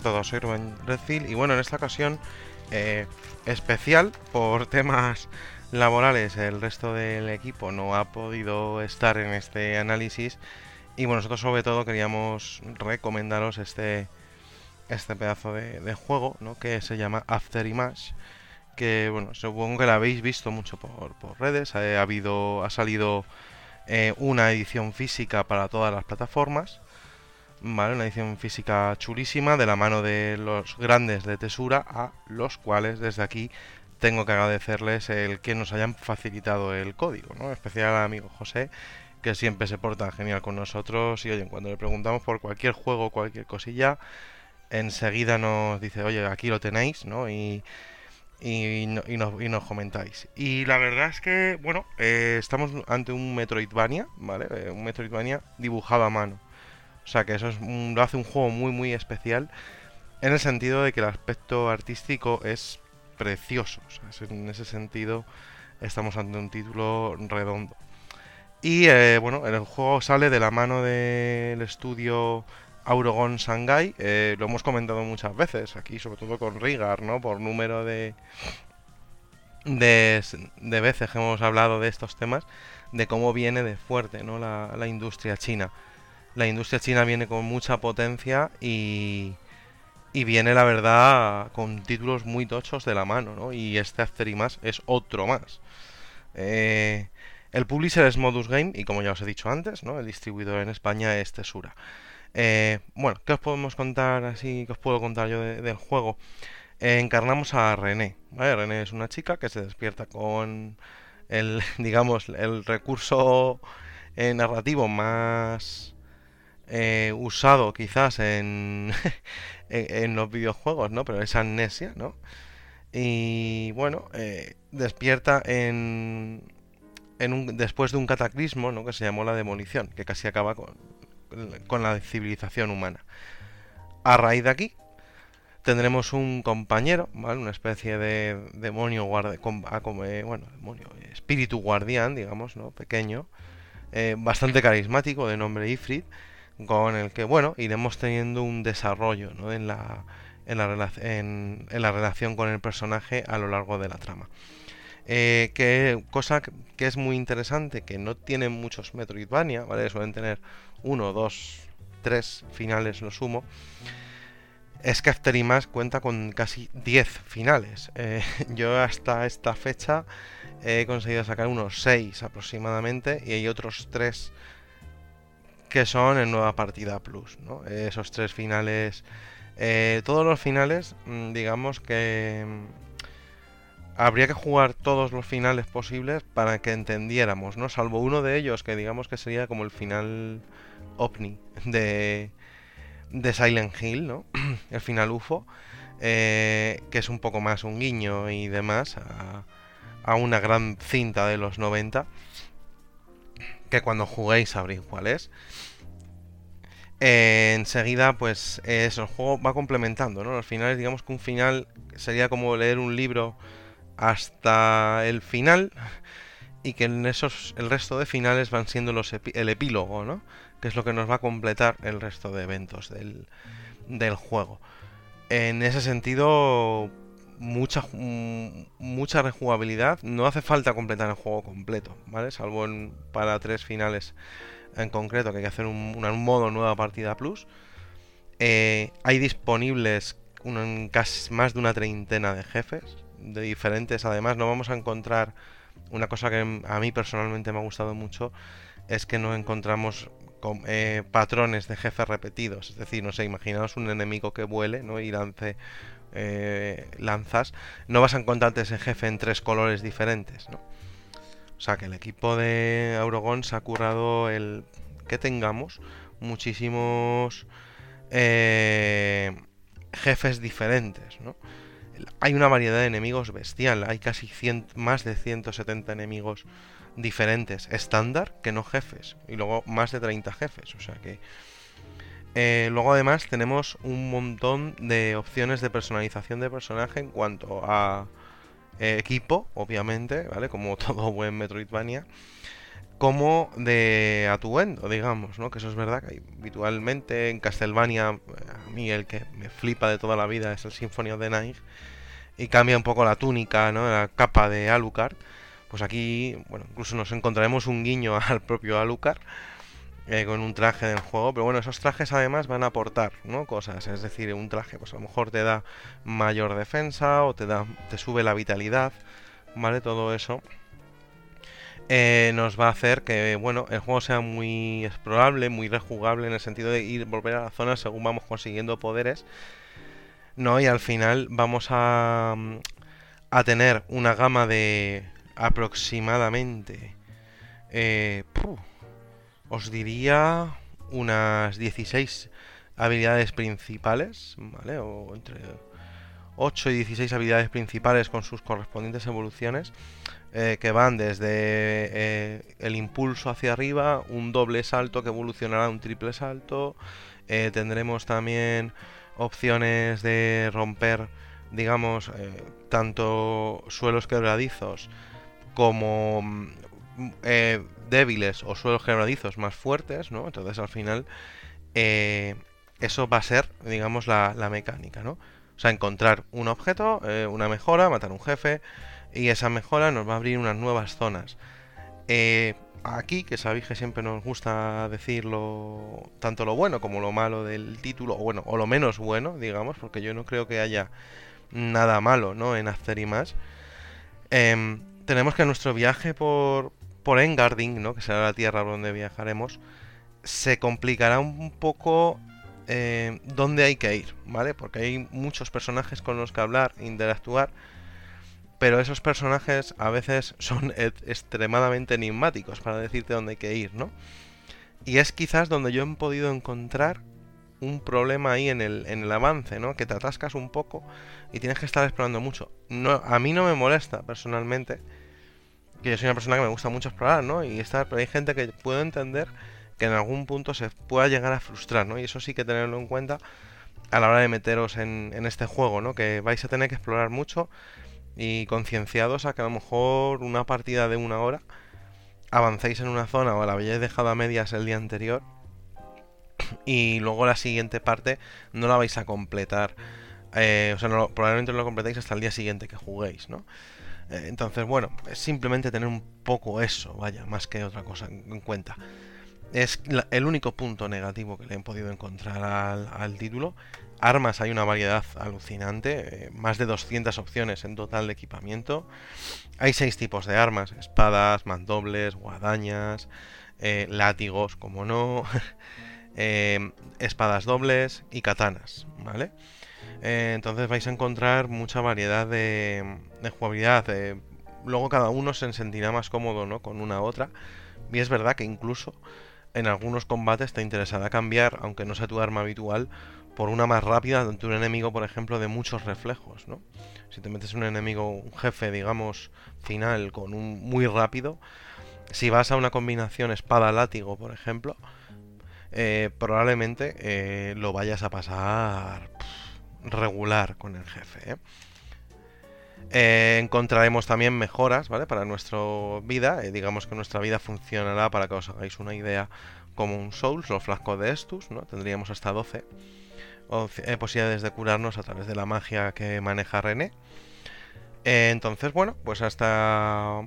A todos, soy Rubén Redfield y bueno, en esta ocasión eh, especial por temas laborales, el resto del equipo no ha podido estar en este análisis y bueno, nosotros sobre todo queríamos recomendaros este, este pedazo de, juego ¿no? que se llama After Image que bueno, supongo que lo habéis visto mucho por, redes, ha, habido, ha salido eh, una edición física para todas las plataformas ¿vale? Una edición física chulísima de la mano de los grandes de Tesura, a los cuales desde aquí tengo que agradecerles el que nos hayan facilitado el código, ¿no? especial al amigo José, que siempre se porta genial con nosotros y oye, cuando le preguntamos por cualquier juego, cualquier cosilla, enseguida nos dice, oye, aquí lo tenéis, ¿no? Y, y, nos, comentáis. Y la verdad es que, bueno, eh, estamos ante un Metroidvania, ¿vale? Eh, un Metroidvania dibujado a mano. O sea que eso es lo hace un juego muy muy especial en el sentido de que el aspecto artístico es precioso. O sea, en ese sentido estamos ante un título redondo. Y eh, bueno, el juego sale de la mano del estudio Aurogon Shanghai. Eh, lo hemos comentado muchas veces aquí, sobre todo con Rigar, ¿no? Por número de, de, veces que hemos hablado de estos temas, de cómo viene de fuerte ¿no? la industria china la industria china viene con mucha potencia y, y viene, la verdad, con títulos muy tochos de la mano, ¿no? Y este After es otro más. Eh, el publisher es Modus Game y como ya os he dicho antes, ¿no? El distribuidor en España es Tesura. Eh, bueno, ¿qué os podemos contar así? ¿Qué os puedo contar yo del juego? Eh, encarnamos a René. René es una chica que se despierta con el, digamos, el recurso narrativo más eh, usado quizás en, en, los videojuegos, ¿no? Pero es amnesia, ¿no? Y bueno, eh, despierta en, en un, después de un cataclismo, ¿no? Que se llamó la demolición, que casi acaba con, con la civilización humana. A raíz de aquí, tendremos un compañero, ¿vale? Una especie de demonio guardia, ah, eh, bueno, demonio, espíritu guardián, digamos, ¿no? Pequeño, bastante carismático, de nombre Ifrit, con el que, bueno, iremos teniendo un desarrollo en, la, en, la en, la relación con el personaje a lo largo de la trama. Eh, que cosa que es muy interesante, que no tienen muchos Metroidvania, ¿vale? Suelen tener uno, dos, tres finales lo sumo. Es que After Image cuenta con casi 10 finales. Eh, yo hasta esta fecha he conseguido sacar unos 6 aproximadamente y hay otros 3 que son en Nueva Partida Plus, ¿no? Esos tres finales, eh, todos los finales, mm, digamos que mm, habría que jugar todos los finales posibles para que entendiéramos, ¿no? Salvo uno de ellos que digamos que sería como el final ovni de, de Silent Hill, ¿no? el final UFO, eh, que es un poco más un guiño y demás a, a una gran cinta de los 90 que cuando juguéis sabréis cuál es. Eh, enseguida, pues eso, el juego va complementando, ¿no? Los finales, digamos que un final sería como leer un libro hasta el final y que en esos el resto de finales van siendo los el epílogo, ¿no? Que es lo que nos va a completar el resto de eventos del, del juego. En ese sentido, mucha, mucha rejugabilidad. No hace falta completar el juego completo, ¿vale? Salvo para tres finales en concreto, que hay que hacer un, modo nueva partida plus. Eh, hay disponibles casi más de una treintena de jefes, de diferentes. Además, no vamos a encontrar una cosa que a mí personalmente me ha gustado mucho, es que no encontramos eh, patrones de jefes repetidos. Es decir, no sé, imaginaos un enemigo que vuele ¿no? y lance eh, lanzas, no vas a encontrarte ese jefe en tres colores diferentes, ¿no? O sea que el equipo de Aurogon se ha currado el que tengamos muchísimos eh, jefes diferentes, ¿no? Hay una variedad de enemigos bestial, hay casi más de 170 enemigos diferentes, estándar que no jefes, y luego más de 30 jefes, o sea que eh, luego además tenemos un montón de opciones de personalización de personaje en cuanto a eh, equipo, obviamente, ¿vale? Como todo buen Metroidvania. como de atuendo, digamos, ¿no? Que eso es verdad que habitualmente en Castlevania, a mí el que me flipa de toda la vida es el Symphony of the Night, y cambia un poco la túnica, ¿no? La capa de Alucard. Pues aquí, bueno, incluso nos encontraremos un guiño al propio Alucard eh, con un traje del juego, pero bueno, esos trajes además van a aportar, ¿no? Cosas, es decir, un traje pues a lo mejor te da mayor defensa o te da te sube la vitalidad, ¿vale? Todo eso eh, nos va a hacer que, bueno, el juego sea muy explorable, muy rejugable en el sentido de ir volver a la zona según vamos consiguiendo poderes, ¿no? Y al final vamos a a tener una gama de aproximadamente eh, os diría unas 16 habilidades principales, ¿vale? O entre 8 y 16 habilidades principales con sus correspondientes evoluciones, eh, que van desde eh, el impulso hacia arriba, un doble salto que evolucionará a un triple salto, eh, tendremos también opciones de romper, digamos, tanto suelos quebradizos como mm, débiles o suelos quebradizos más fuertes, ¿no? Entonces al final eh, eso va a ser, digamos, la, mecánica, ¿no? O sea, encontrar un objeto, eh, una mejora, matar un jefe y esa mejora nos va a abrir unas nuevas zonas. Eh, aquí, que sabéis que siempre nos gusta decirlo tanto lo bueno como lo malo del título, o bueno, o lo menos bueno, digamos, porque yo no creo que haya nada malo, ¿no? En hacer y más. Em, tenemos que nuestro viaje por, por Engarding, ¿no? que será la tierra donde viajaremos, se complicará un poco eh, dónde hay que ir, ¿vale? Porque hay muchos personajes con los que hablar, interactuar, pero esos personajes a veces son extremadamente enigmáticos para decirte dónde hay que ir, ¿no? Y es quizás donde yo he podido encontrar un problema ahí en el, en el avance, ¿no? Que te atascas un poco y tienes que estar explorando mucho. No, a mí no me molesta personalmente que yo soy una persona que me gusta mucho explorar, ¿no? Y estar, pero hay gente que puedo entender que en algún punto se pueda llegar a frustrar, ¿no? Y eso sí que tenerlo en cuenta a la hora de meteros en, este juego, ¿no? Que vais a tener que explorar mucho y concienciados a que a lo mejor una partida de una hora avancéis en una zona o la habéis dejado a medias el día anterior y luego la siguiente parte no la vais a completar. Eh, o sea, probablemente no lo completéis hasta el día siguiente que juguéis, ¿no? Eh, entonces, bueno, es simplemente tener un poco eso, vaya, más que otra cosa en cuenta. Es el único punto negativo que le he podido encontrar al, título. Armas hay una variedad alucinante, eh, más de 200 opciones en total de equipamiento. Hay seis tipos de armas, espadas, mandobles, guadañas, eh, látigos, como no, espadas dobles y katanas, ¿vale? Eh, entonces vais a encontrar mucha variedad de, jugabilidad. luego cada uno se sentirá más cómodo ¿no? con una u otra. Y es verdad que incluso en algunos combates te interesará cambiar, aunque no sea tu arma habitual, por una más rápida ante un enemigo, por ejemplo, de muchos reflejos. ¿no? Si te metes un enemigo, un jefe, digamos, final con un muy rápido, si vas a una combinación espada-látigo, por ejemplo, eh, probablemente eh, lo vayas a pasar regular con el jefe. ¿eh? Encontraremos también mejoras, ¿vale? Para nuestra vida. Digamos que nuestra vida funcionará, para que os hagáis una idea, como un Souls, los flascos de Estus, ¿no? Tendríamos hasta 12 posibilidades de curarnos a través de la magia que maneja René. entonces, bueno, pues hasta...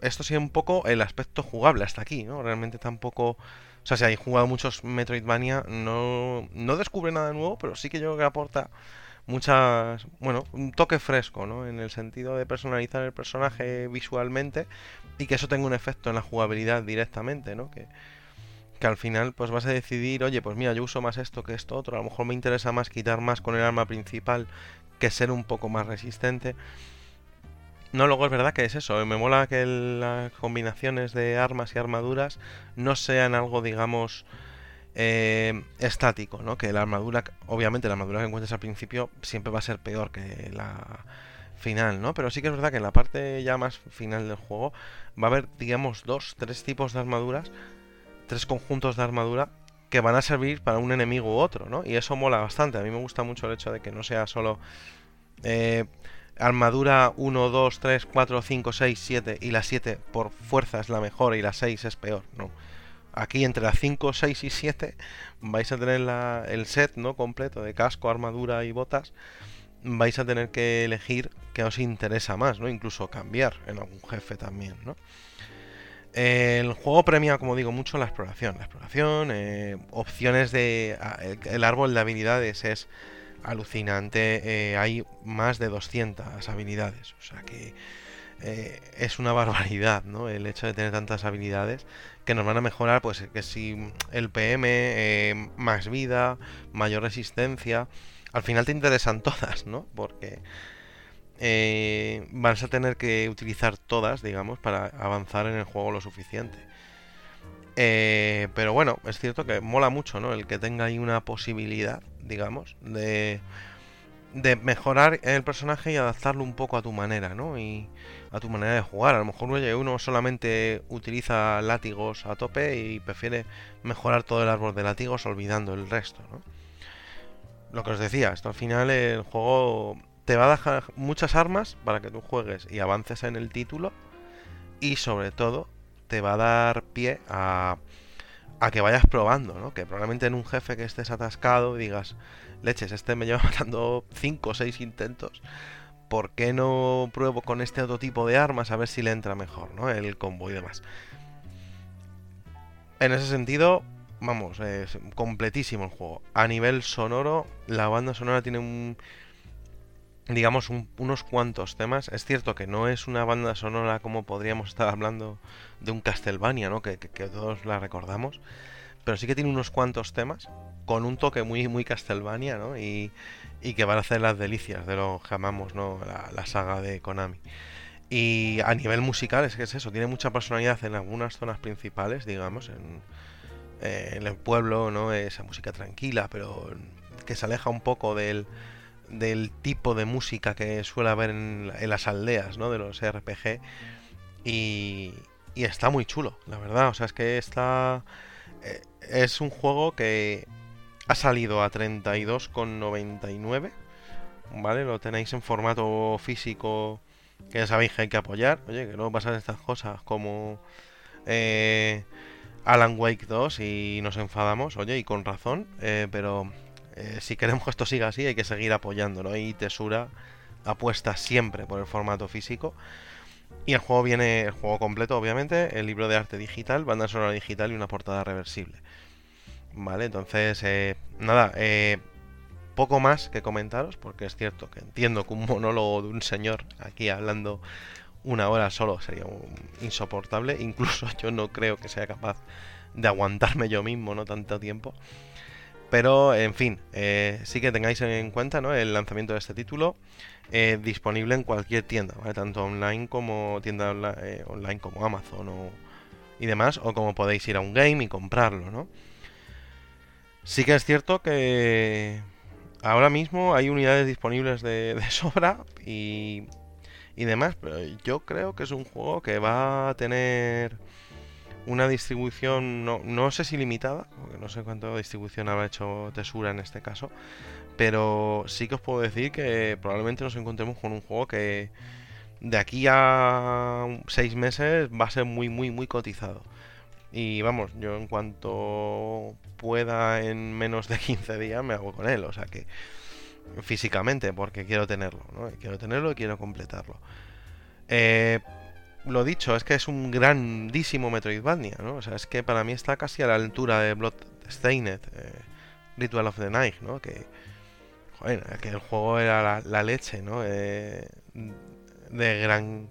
Esto sí un poco el aspecto jugable hasta aquí, ¿no? Realmente tampoco... O sea, si hay jugado muchos Metroidvania, no, no descubre nada nuevo, pero sí que yo creo que aporta muchas, bueno, un toque fresco, ¿no? En el sentido de personalizar el personaje visualmente y que eso tenga un efecto en la jugabilidad directamente, ¿no? Que, que al final pues vas a decidir, oye, pues mira, yo uso más esto que esto otro, a lo mejor me interesa más quitar más con el arma principal que ser un poco más resistente. No, luego es verdad que es eso. Me mola que las combinaciones de armas y armaduras no sean algo, digamos, eh, estático, ¿no? Que la armadura, obviamente la armadura que encuentres al principio siempre va a ser peor que la final, ¿no? Pero sí que es verdad que en la parte ya más final del juego va a haber, digamos, dos, tres tipos de armaduras, tres conjuntos de armadura que van a servir para un enemigo u otro, ¿no? Y eso mola bastante. A mí me gusta mucho el hecho de que no sea solo... Eh, armadura 1, 2, 3, 4, 5, 6, 7 y la 7 por fuerza es la mejor y la 6 es peor, no. Aquí entre las 5, 6 y 7 vais a tener el set ¿no? completo de casco, armadura y botas. Vais a tener que elegir qué os interesa más, ¿no? Incluso cambiar en algún jefe también, ¿no? El juego premia, como digo, mucho la exploración. La exploración, eh, opciones de... El árbol de habilidades es alucinante. Eh, hay más de 200 habilidades. O sea que eh, es una barbaridad, ¿no? El hecho de tener tantas habilidades que nos van a mejorar, pues que si el PM, más vida, mayor resistencia. Al final te interesan todas, ¿no? Porque eh, vas a tener que utilizar todas, digamos, para avanzar en el juego lo suficiente. Eh, pero bueno, es cierto que mola mucho, ¿no? El que tenga ahí una posibilidad, digamos, de, de mejorar el personaje y adaptarlo un poco a tu manera, ¿no? Y a tu manera de jugar. A lo mejor uno solamente utiliza látigos a tope y prefiere mejorar todo el árbol de látigos olvidando el resto, ¿no? Lo que os decía, esto al final el juego te va a dejar muchas armas para que tú juegues y avances en el título y sobre todo te va a dar pie a, a que vayas probando, ¿no? Que probablemente en un jefe que estés atascado digas, leches, este me lleva matando 5 o 6 intentos, ¿por qué no pruebo con este otro tipo de armas a ver si le entra mejor, ¿no? El combo y demás. En ese sentido, vamos, es completísimo el juego. A nivel sonoro, la banda sonora tiene un digamos, unos cuantos temas. Es cierto que no es una banda sonora como podríamos estar hablando de un Castlevania, ¿no? Que, todos la recordamos. Pero sí que tiene unos cuantos temas con un toque muy, muy Castlevania, ¿no? Y, que van a hacer las delicias de lo que amamos, ¿no? La, saga de Konami. Y a nivel musical es que es eso, tiene mucha personalidad en algunas zonas principales, digamos, en, eh, en el pueblo, ¿no? Esa música tranquila, pero que se aleja un poco del, del tipo de música que suele haber en, las aldeas, ¿no? De los RPG. Y, y, está muy chulo, la verdad. O sea, es que está... Eh, es un juego que ha salido a 32,99. ¿Vale? Lo tenéis en formato físico que sabéis que hay que apoyar. Oye, que no pasan estas cosas como eh, Alan Wake 2 y nos enfadamos. Oye, y con razón. Eh, pero eh, si queremos que esto siga así, hay que seguir apoyándolo. Y Tesura apuesta siempre por el formato físico. Y el juego viene, el juego completo, obviamente, el libro de arte digital, banda sonora digital y una portada reversible. Vale, entonces, eh, nada, eh, poco más que comentaros, porque es cierto que entiendo que un monólogo de un señor aquí hablando una hora solo sería insoportable. Incluso yo no creo que sea capaz de aguantarme yo mismo, no tanto tiempo. Pero, en fin, eh, sí que tengáis en cuenta ¿no? el lanzamiento de este título eh, disponible en cualquier tienda, tanto online como tienda eh, online como Amazon y demás, o como podéis ir a un game y comprarlo. ¿no? Sí que es cierto que ahora mismo hay unidades disponibles de, sobra y, y demás, pero yo creo que es un juego que va a tener una distribución, no, no sé si limitada, porque no sé cuánto distribución habrá hecho Tesura en este caso, pero sí que os puedo decir que probablemente nos encontremos con un juego que de aquí a seis meses va a ser muy, muy, muy cotizado. Y vamos, yo en cuanto pueda en menos de 15 días me hago con él, o sea que físicamente, porque quiero tenerlo, ¿no? Quiero tenerlo y quiero completarlo. Eh, lo dicho, es que es un grandísimo Metroidvania, ¿no? O sea, es que para mí está casi a la altura de Bloodstained, eh, Ritual of the Night, ¿no? Que, joder, el juego era la, leche, ¿no? Eh, de gran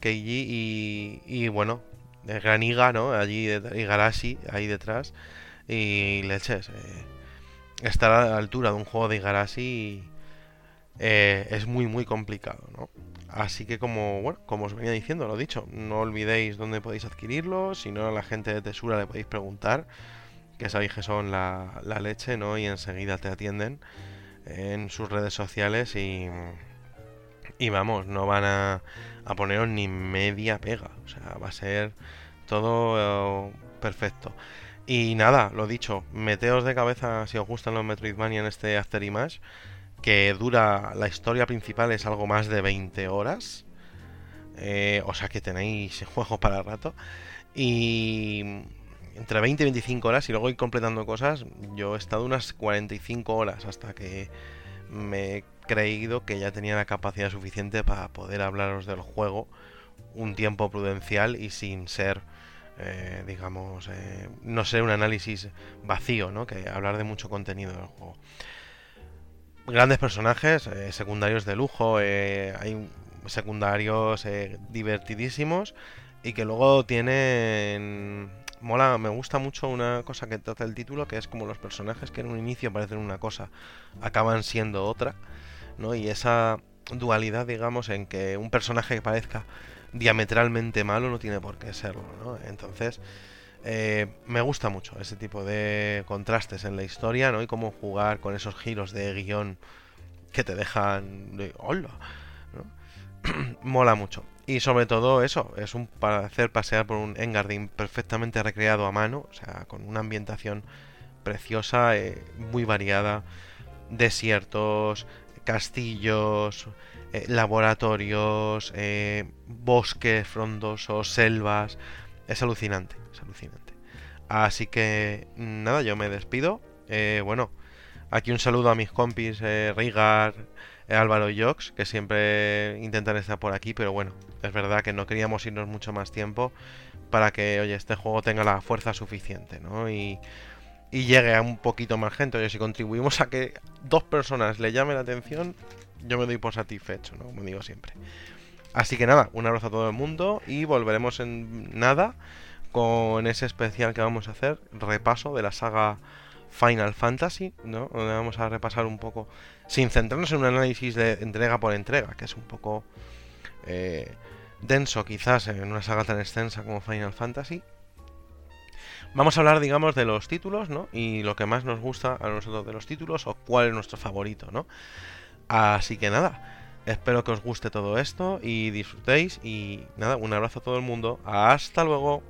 Keiji y, y bueno, de gran Iga, ¿no? Allí, Igarashi, ahí detrás. Y leches, eh, estar a la altura de un juego de Igarashi eh, es muy, muy complicado, ¿no? Así que como, bueno, como os venía diciendo, lo dicho, no olvidéis dónde podéis adquirirlo, si no a la gente de Tesura le podéis preguntar, que sabéis que son la, leche, ¿no? Y enseguida te atienden en sus redes sociales y, y vamos, no van a, a poneros ni media pega, o sea, va a ser todo eh, perfecto. Y nada, lo dicho, meteos de cabeza si os gustan los Metroidvania en este After Image que dura, la historia principal es algo más de 20 horas. Eh, o sea que tenéis juego para rato. Y entre 20 y 25 horas y luego ir completando cosas. Yo he estado unas 45 horas hasta que me he creído que ya tenía la capacidad suficiente para poder hablaros del juego un tiempo prudencial y sin ser, eh, digamos, eh, no ser un análisis vacío, ¿no? Que hablar de mucho contenido del juego. Grandes personajes, eh, secundarios de lujo, hay secundarios divertidísimos y que luego tienen mola, me gusta mucho una cosa que trata el título, que es como los personajes que en un inicio parecen una cosa, acaban siendo otra, ¿no? Y esa dualidad, digamos, en que un personaje que parezca diametralmente malo no tiene por qué serlo, ¿no? Entonces, eh, me gusta mucho ese tipo de contrastes en la historia, ¿no? Y cómo jugar con esos giros de guion que te dejan de hola. Mola mucho. Y sobre todo eso, es un para hacer pasear por un Engadin perfectamente recreado a mano, o sea, con una ambientación preciosa, eh, muy variada, desiertos, castillos, eh, laboratorios, bosques frondosos, selvas. Es alucinante, es alucinante. Así que nada, yo me despido. Eh, bueno, aquí un saludo a mis compis Rigar, Álvaro y Jox, que siempre intentan estar por aquí, pero bueno, es verdad que no queríamos irnos mucho más tiempo para que, oye, este juego tenga la fuerza suficiente, ¿no? Y, y llegue a un poquito más gente. Oye, si contribuimos a que dos personas le llame la atención, yo me doy por satisfecho, ¿no? Como digo siempre. Así que nada, un abrazo a todo el mundo y volveremos en nada con ese especial que vamos a hacer, repaso de la saga Final Fantasy, ¿no? Donde vamos a repasar un poco, sin centrarnos en un análisis de entrega por entrega, que es un poco eh, denso quizás en una saga tan extensa como Final Fantasy. Vamos a hablar, digamos, de los títulos, ¿no? Y lo que más nos gusta a nosotros de los títulos o cuál es nuestro favorito, ¿no? Así que nada, espero que os guste todo esto y disfrutéis y nada, un abrazo a todo el mundo. Hasta luego.